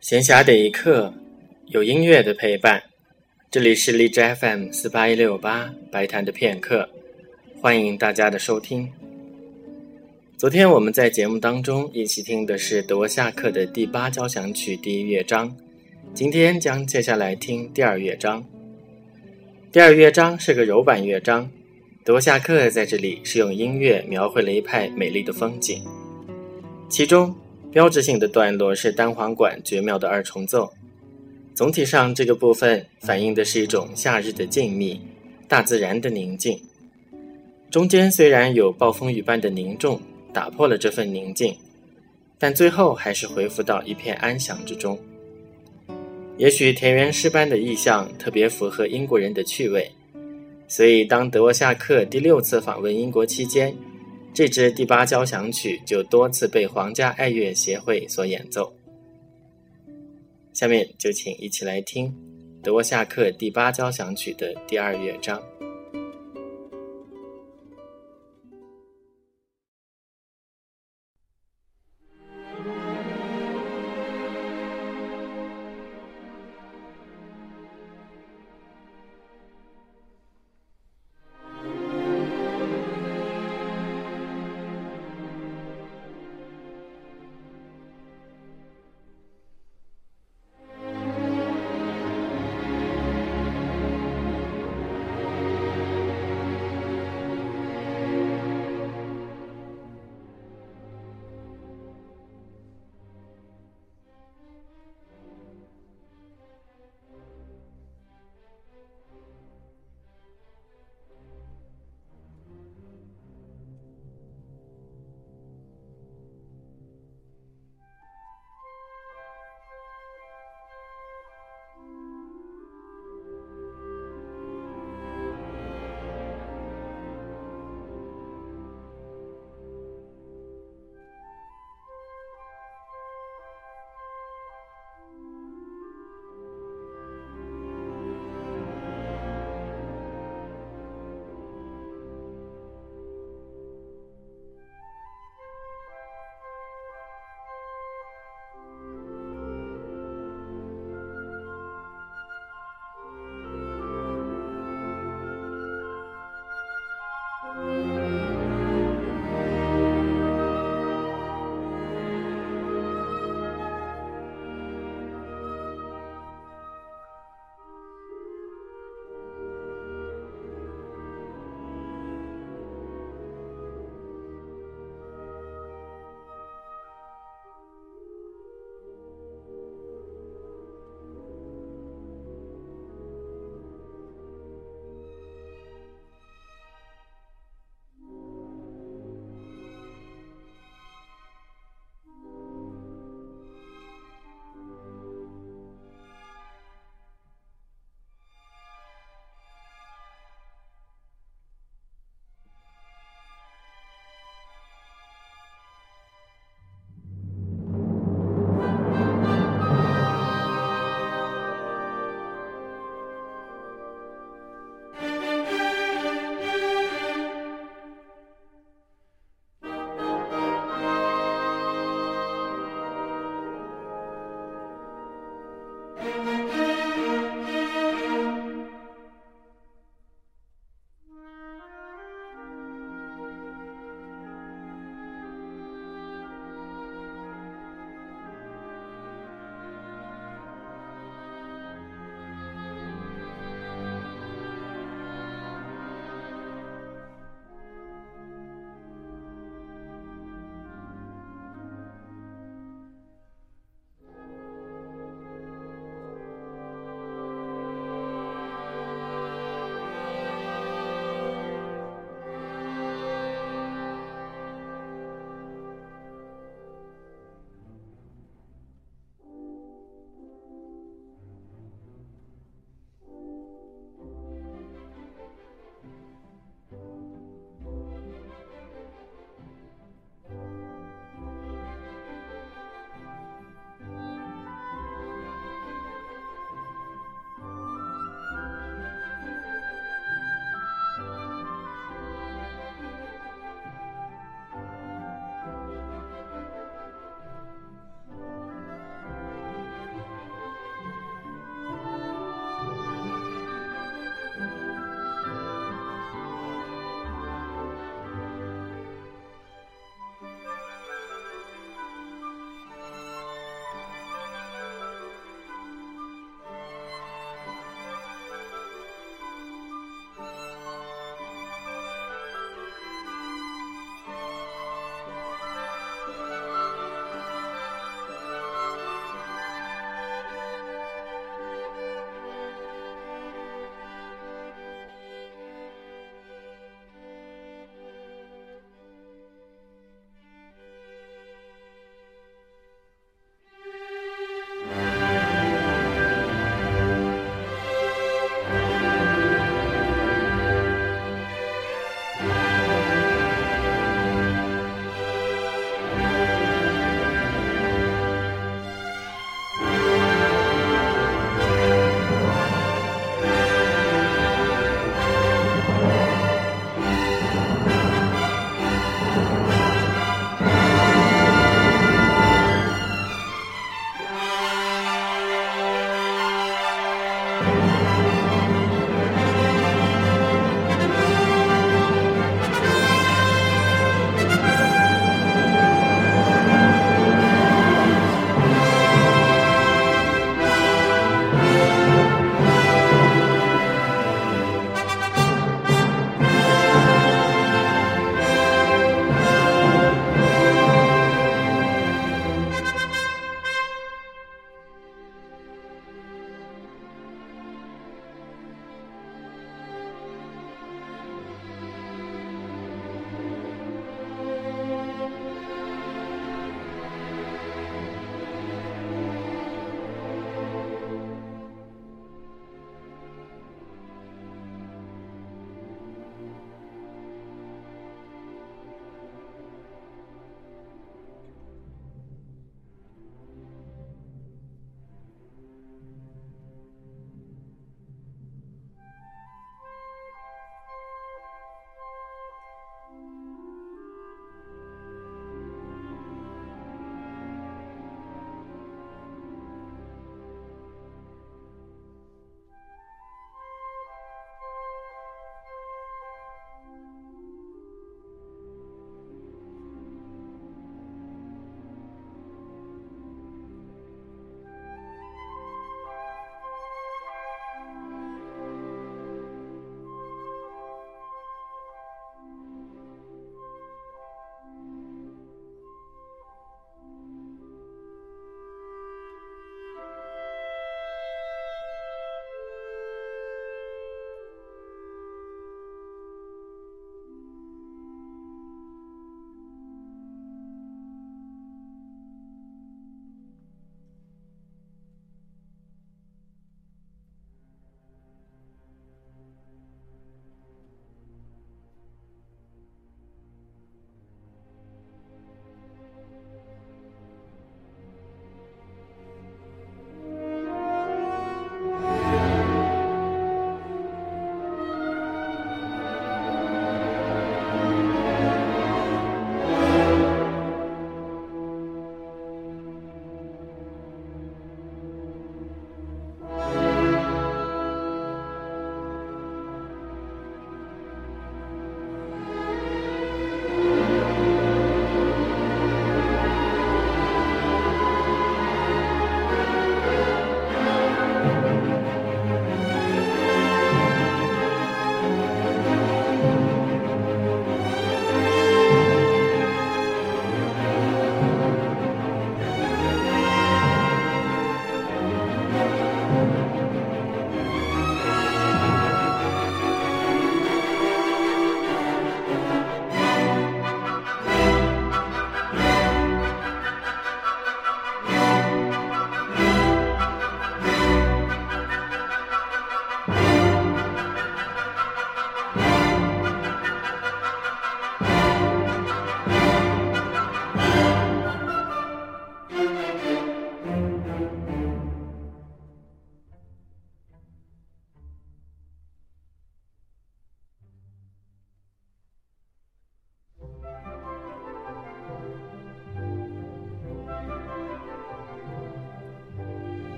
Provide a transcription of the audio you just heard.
闲暇的一刻，有音乐的陪伴。这里是荔枝 FM 四八一六八白谈的片刻，欢迎大家的收听。昨天我们在节目当中一起听的是德沃夏克的第八交响曲第一乐章，今天将接下来听第二乐章。第二乐章是个柔板乐章，德沃夏克在这里是用音乐描绘了一派美丽的风景，其中。标志性的段落是单簧管绝妙的二重奏，总体上这个部分反映的是一种夏日的静谧，大自然的宁静。中间虽然有暴风雨般的凝重打破了这份宁静，但最后还是恢复到一片安详之中。也许田园诗般的意象特别符合英国人的趣味，所以当德沃夏克第六次访问英国期间。这支第八交响曲就多次被皇家爱乐协会所演奏。下面就请一起来听德沃夏克第八交响曲的第二乐章。